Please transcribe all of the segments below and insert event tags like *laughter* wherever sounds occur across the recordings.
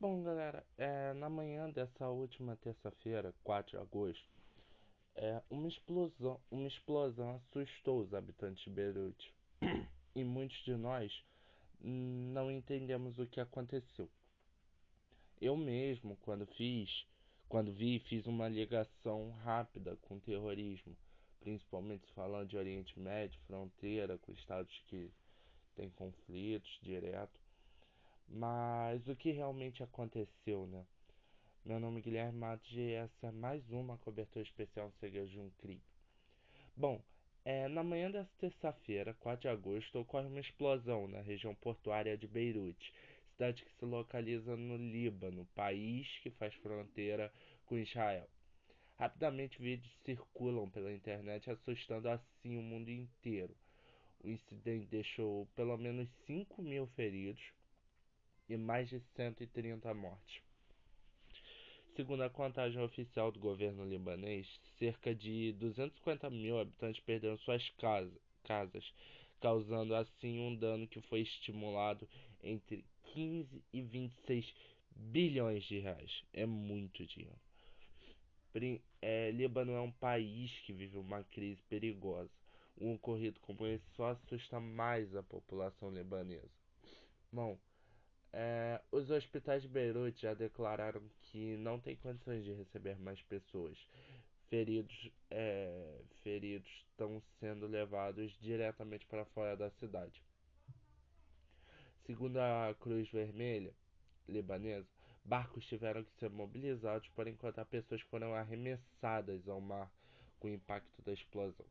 Bom, galera, é, na manhã dessa última terça-feira, 4 de agosto, é, uma, explosão, uma explosão assustou os habitantes de Beirute *coughs* e muitos de nós não entendemos o que aconteceu. Eu mesmo, quando fiz, quando vi, fiz uma ligação rápida com o terrorismo, principalmente falando de Oriente Médio, fronteira com estados que têm conflitos direto. Mas o que realmente aconteceu, né? Meu nome é Guilherme Matos e essa é mais uma cobertura especial no segredo de um crime. Bom, é, na manhã desta terça-feira, 4 de agosto, ocorre uma explosão na região portuária de Beirute, cidade que se localiza no Líbano, país que faz fronteira com Israel. Rapidamente vídeos circulam pela internet, assustando assim o mundo inteiro. O incidente deixou pelo menos 5 mil feridos, e mais de 130 mortes. Segundo a contagem oficial do governo libanês, cerca de 250 mil habitantes perderam suas casas, causando assim um dano que foi estimulado entre 15 e 26 bilhões de reais. É muito dinheiro. É, Líbano é um país que vive uma crise perigosa. Um ocorrido como esse só assusta mais a população libanesa. Bom, é, os hospitais de Beirute já declararam que não tem condições de receber mais pessoas. Feridos, é, feridos estão sendo levados diretamente para fora da cidade. Segundo a Cruz Vermelha libanesa, barcos tiveram que ser mobilizados para encontrar pessoas que foram arremessadas ao mar com o impacto da explosão.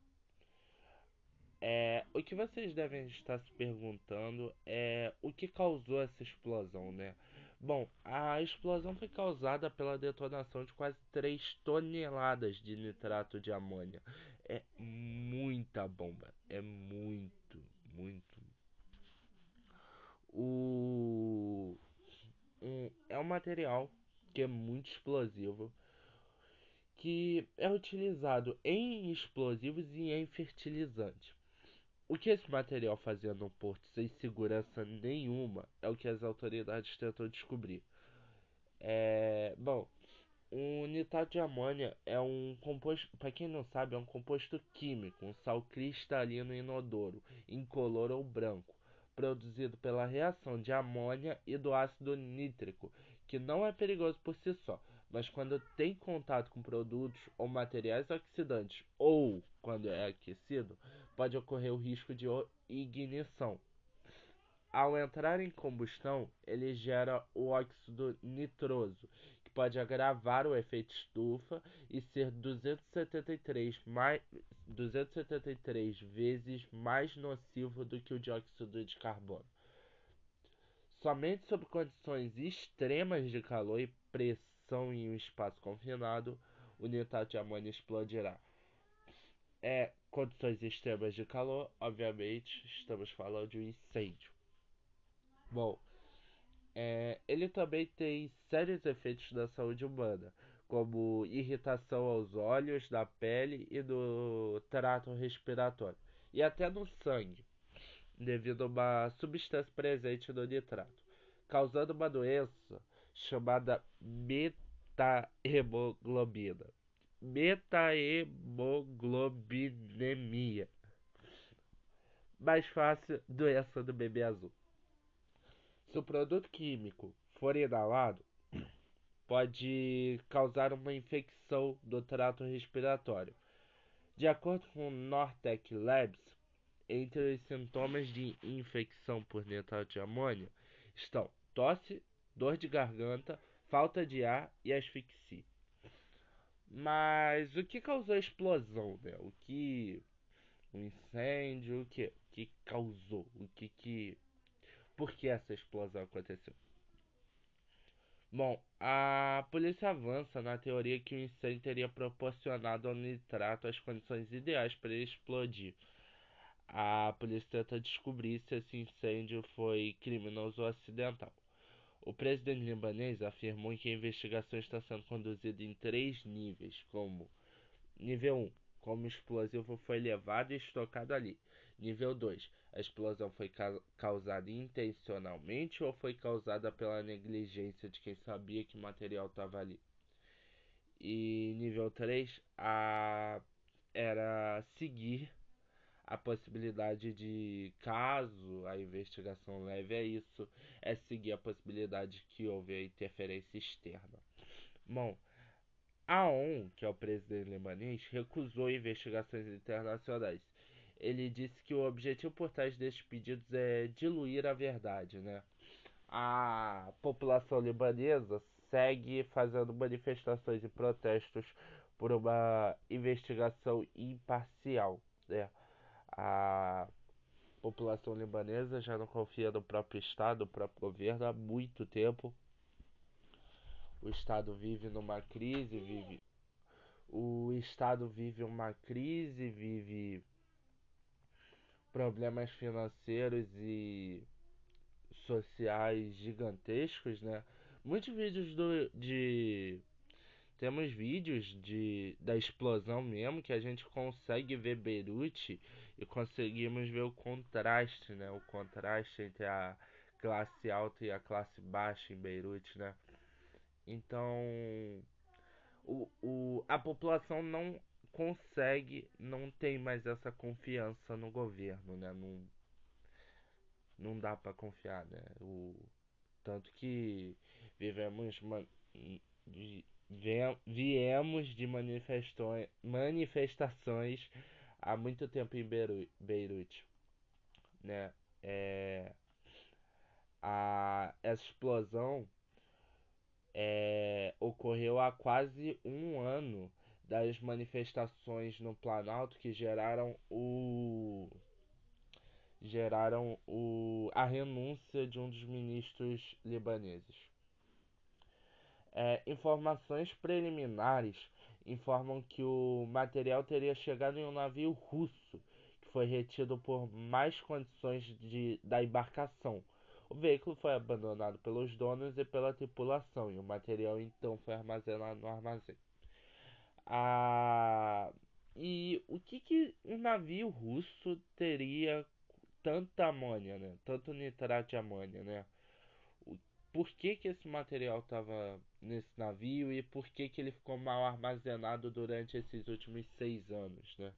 É, o que vocês devem estar se perguntando é o que causou essa explosão, né? Bom, a explosão foi causada pela detonação de quase 3 toneladas de nitrato de amônia. É muita bomba, é muito, muito. O é um material que é muito explosivo, que é utilizado em explosivos e em fertilizantes. O que esse material fazia no porto sem segurança nenhuma é o que as autoridades tentam descobrir. É, bom, o nitrato de amônia é um composto, para quem não sabe, é um composto químico, um sal cristalino inodoro, incolor ou branco, produzido pela reação de amônia e do ácido nítrico, que não é perigoso por si só, mas quando tem contato com produtos ou materiais oxidantes ou quando é aquecido, pode ocorrer o risco de ignição. Ao entrar em combustão, ele gera o óxido nitroso, que pode agravar o efeito estufa e ser 273, mais, 273 vezes mais nocivo do que o dióxido de carbono. Somente sob condições extremas de calor e pressão em um espaço confinado, o nitrato de amônia explodirá. É condições extremas de calor, obviamente, estamos falando de um incêndio. Bom, é, ele também tem sérios efeitos na saúde humana, como irritação aos olhos, da pele e do trato respiratório, e até no sangue devido a uma substância presente no nitrato, causando uma doença chamada metahemoglobina. Metahemoglobinemia. Mais fácil, doença do bebê azul. Se o produto químico for inalado, pode causar uma infecção do trato respiratório. De acordo com o Nortec Labs, entre os sintomas de infecção por nitrato de amônia estão tosse, dor de garganta, falta de ar e asfixia. Mas o que causou a explosão, né? O que o incêndio, o que o que causou? O que que por que essa explosão aconteceu? Bom, a polícia avança na teoria que o incêndio teria proporcionado ao nitrato as condições ideais para ele explodir a polícia tenta descobrir se esse incêndio foi criminoso ou acidental. O presidente libanês afirmou que a investigação está sendo conduzida em três níveis, como nível 1, como o explosivo foi levado e estocado ali. Nível 2. A explosão foi ca causada intencionalmente ou foi causada pela negligência de quem sabia que o material estava ali? E nível 3, a... era seguir a possibilidade de, caso a investigação leve a isso, é seguir a possibilidade que houve a interferência externa. Bom, Aoun, que é o presidente libanês, recusou investigações internacionais. Ele disse que o objetivo por trás destes pedidos é diluir a verdade, né? A população libanesa segue fazendo manifestações e protestos por uma investigação imparcial, né? A população libanesa já não confia no próprio Estado, no próprio governo há muito tempo o Estado vive numa crise, vive. O Estado vive uma crise, vive problemas financeiros e sociais gigantescos, né? Muitos vídeos do, de temos vídeos de da explosão mesmo que a gente consegue ver Beirute e conseguimos ver o contraste, né? O contraste entre a classe alta e a classe baixa em Beirute, né? Então, o, o, a população não consegue, não tem mais essa confiança no governo, né? Não, não dá para confiar, né? O, tanto que vivemos viemos de manifestações, há muito tempo em Beirute, né? É, a, essa explosão é, ocorreu há quase um ano das manifestações no Planalto que geraram o geraram o, a renúncia de um dos ministros libaneses. É, informações preliminares informam que o material teria chegado em um navio russo que foi retido por mais condições de, da embarcação o veículo foi abandonado pelos donos e pela tripulação e o material então foi armazenado no armazém. Ah, e o que, que um navio russo teria tanta amônia, né? Tanto nitrato de amônia, né? Por que, que esse material estava nesse navio e por que, que ele ficou mal armazenado durante esses últimos seis anos, né?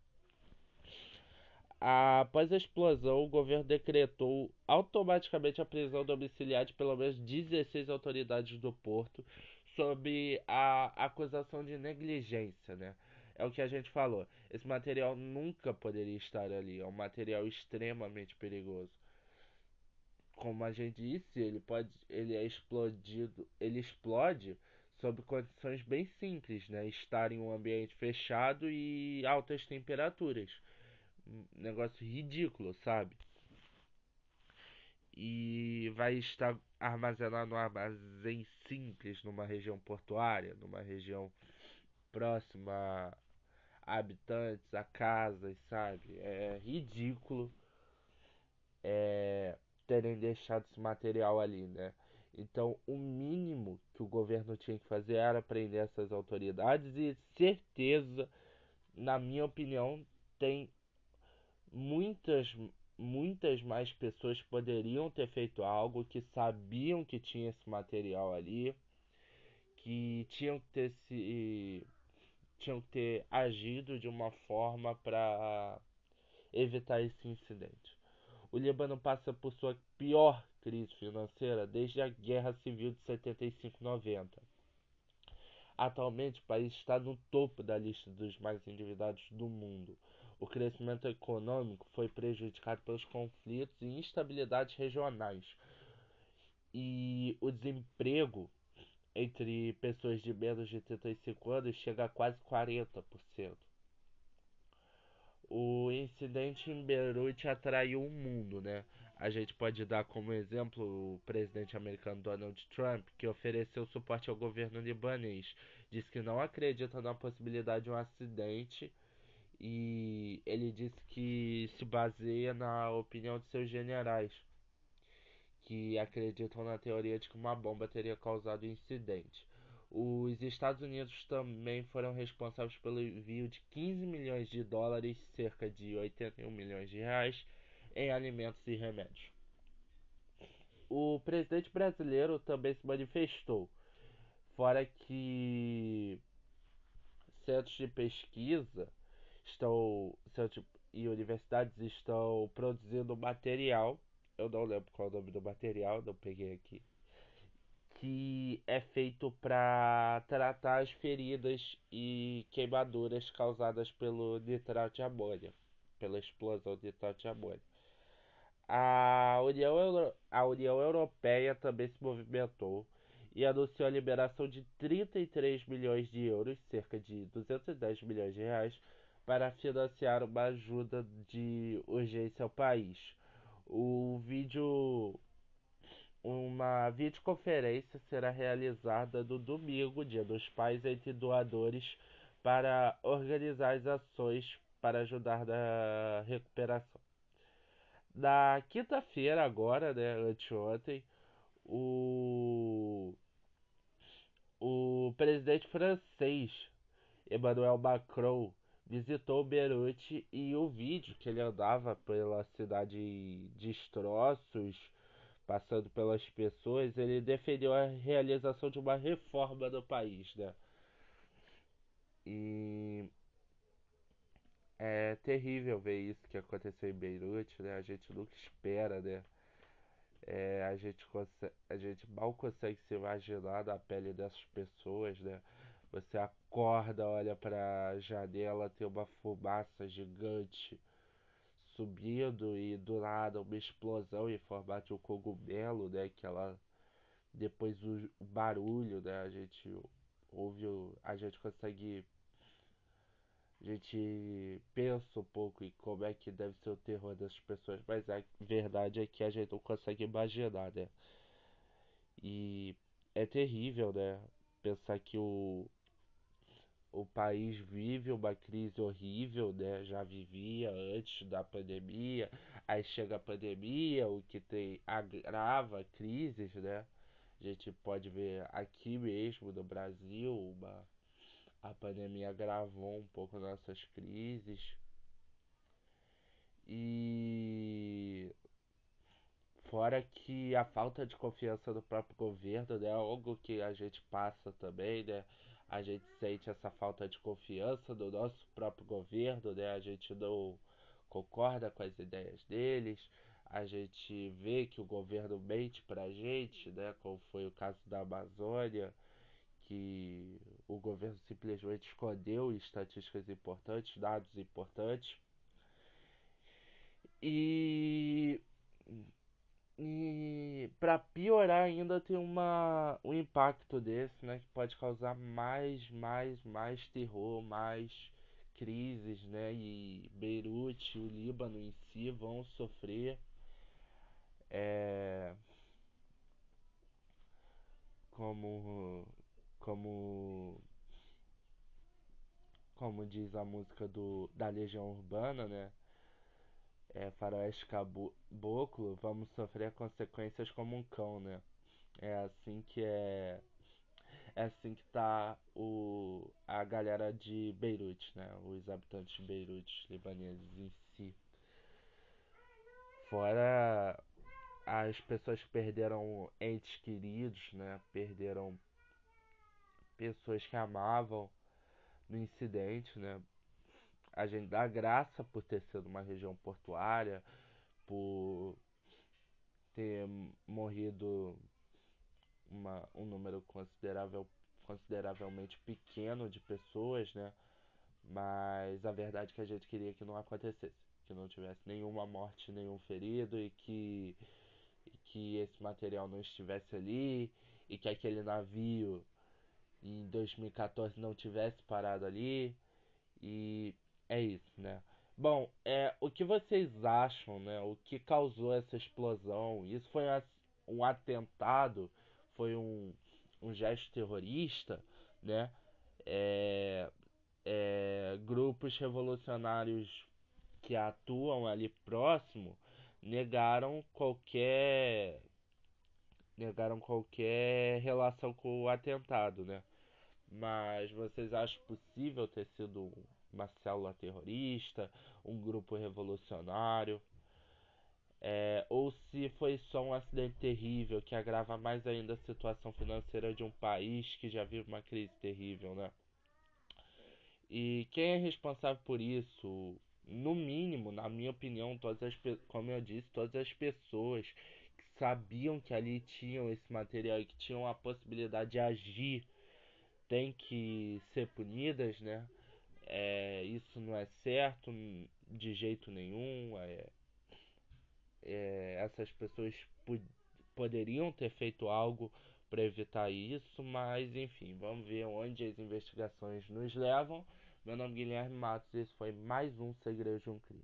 Após a explosão, o governo decretou automaticamente a prisão domiciliar de pelo menos 16 autoridades do porto sob a acusação de negligência, né? É o que a gente falou. Esse material nunca poderia estar ali. É um material extremamente perigoso. Como a gente disse, ele pode, ele é explodido, ele explode sob condições bem simples, né? Estar em um ambiente fechado e altas temperaturas negócio ridículo, sabe? E vai estar armazenado num armazém simples numa região portuária, numa região próxima a habitantes, a casas, sabe? É ridículo é, terem deixado esse material ali, né? Então, o mínimo que o governo tinha que fazer era prender essas autoridades e certeza, na minha opinião, tem muitas muitas mais pessoas poderiam ter feito algo que sabiam que tinha esse material ali que tinham que ter se tinham que ter agido de uma forma para evitar esse incidente. O Líbano passa por sua pior crise financeira desde a Guerra Civil de 75-90. Atualmente, o país está no topo da lista dos mais endividados do mundo. O crescimento econômico foi prejudicado pelos conflitos e instabilidades regionais. E o desemprego entre pessoas de menos de 35 anos chega a quase 40%. O incidente em Beirute atraiu o mundo, né? A gente pode dar como exemplo o presidente americano Donald Trump, que ofereceu suporte ao governo libanês. Diz que não acredita na possibilidade de um acidente e ele disse que se baseia na opinião de seus generais, que acreditam na teoria de que uma bomba teria causado o incidente. Os Estados Unidos também foram responsáveis pelo envio de 15 milhões de dólares, cerca de 81 milhões de reais, em alimentos e remédios. O presidente brasileiro também se manifestou, fora que centros de pesquisa estão e universidades estão produzindo material, eu não lembro qual é o nome do material, não peguei aqui, que é feito para tratar as feridas e queimaduras causadas pelo nitrato de amônia, pela explosão de nitrato de amônia. A União, Euro... a União Europeia também se movimentou e anunciou a liberação de 33 milhões de euros, cerca de 210 milhões de reais, para financiar uma ajuda de urgência ao país. O vídeo uma videoconferência será realizada no domingo, Dia dos Pais, entre doadores para organizar as ações para ajudar na recuperação. Na quinta-feira, agora, né, anteontem, o, o presidente francês Emmanuel Macron visitou Beirute e o vídeo que ele andava pela cidade de destroços passando pelas pessoas, ele defendeu a realização de uma reforma no país, né? E é terrível ver isso que aconteceu em Beirute, né? A gente nunca espera, né? É, a, gente a gente mal consegue se imaginar na pele dessas pessoas, né? Você acorda, olha para a janela, tem uma fumaça gigante subindo e do nada uma explosão em formato de um cogumelo, né? Que ela depois o barulho, né? A gente ouve, a gente consegue a gente pensa um pouco em como é que deve ser o terror dessas pessoas, mas a verdade é que a gente não consegue imaginar, né? E é terrível, né? Pensar que o o país vive uma crise horrível, né? Já vivia antes da pandemia, aí chega a pandemia, o que tem agrava crises, né? A gente pode ver aqui mesmo no Brasil, uma, a pandemia agravou um pouco nossas crises. E fora que a falta de confiança no próprio governo, né, algo que a gente passa também, né? A gente sente essa falta de confiança do nosso próprio governo, né? A gente não concorda com as ideias deles, a gente vê que o governo mente pra gente, né? Como foi o caso da Amazônia, que o governo simplesmente escondeu estatísticas importantes, dados importantes. E e para piorar ainda tem uma um impacto desse, né, que pode causar mais, mais, mais terror, mais crises, né? E Beirute, o Líbano em si vão sofrer é, como como como diz a música do da Legião Urbana, né? É, faroeste caboclo, vamos sofrer consequências como um cão, né? É assim que é. É assim que tá o, a galera de Beirute, né? Os habitantes de Beirute, libaneses em si. Fora as pessoas que perderam entes queridos, né? Perderam pessoas que amavam no incidente, né? A gente dá graça por ter sido uma região portuária, por ter morrido uma, um número considerável, consideravelmente pequeno de pessoas, né? Mas a verdade é que a gente queria que não acontecesse, que não tivesse nenhuma morte, nenhum ferido e que, e que esse material não estivesse ali e que aquele navio em 2014 não tivesse parado ali e é isso, né? Bom, é, o que vocês acham, né? O que causou essa explosão? Isso foi um atentado? Foi um, um gesto terrorista, né? É, é, grupos revolucionários que atuam ali próximo negaram qualquer negaram qualquer relação com o atentado, né? Mas vocês acham possível ter sido uma célula terrorista, um grupo revolucionário? É, ou se foi só um acidente terrível que agrava mais ainda a situação financeira de um país que já vive uma crise terrível, né? E quem é responsável por isso? No mínimo, na minha opinião, todas as, como eu disse, todas as pessoas que sabiam que ali tinham esse material e que tinham a possibilidade de agir têm que ser punidas, né? É, isso não é certo de jeito nenhum. É, é, essas pessoas poderiam ter feito algo para evitar isso, mas enfim, vamos ver onde as investigações nos levam. Meu nome é Guilherme Matos e esse foi mais um Segredo de um Crime.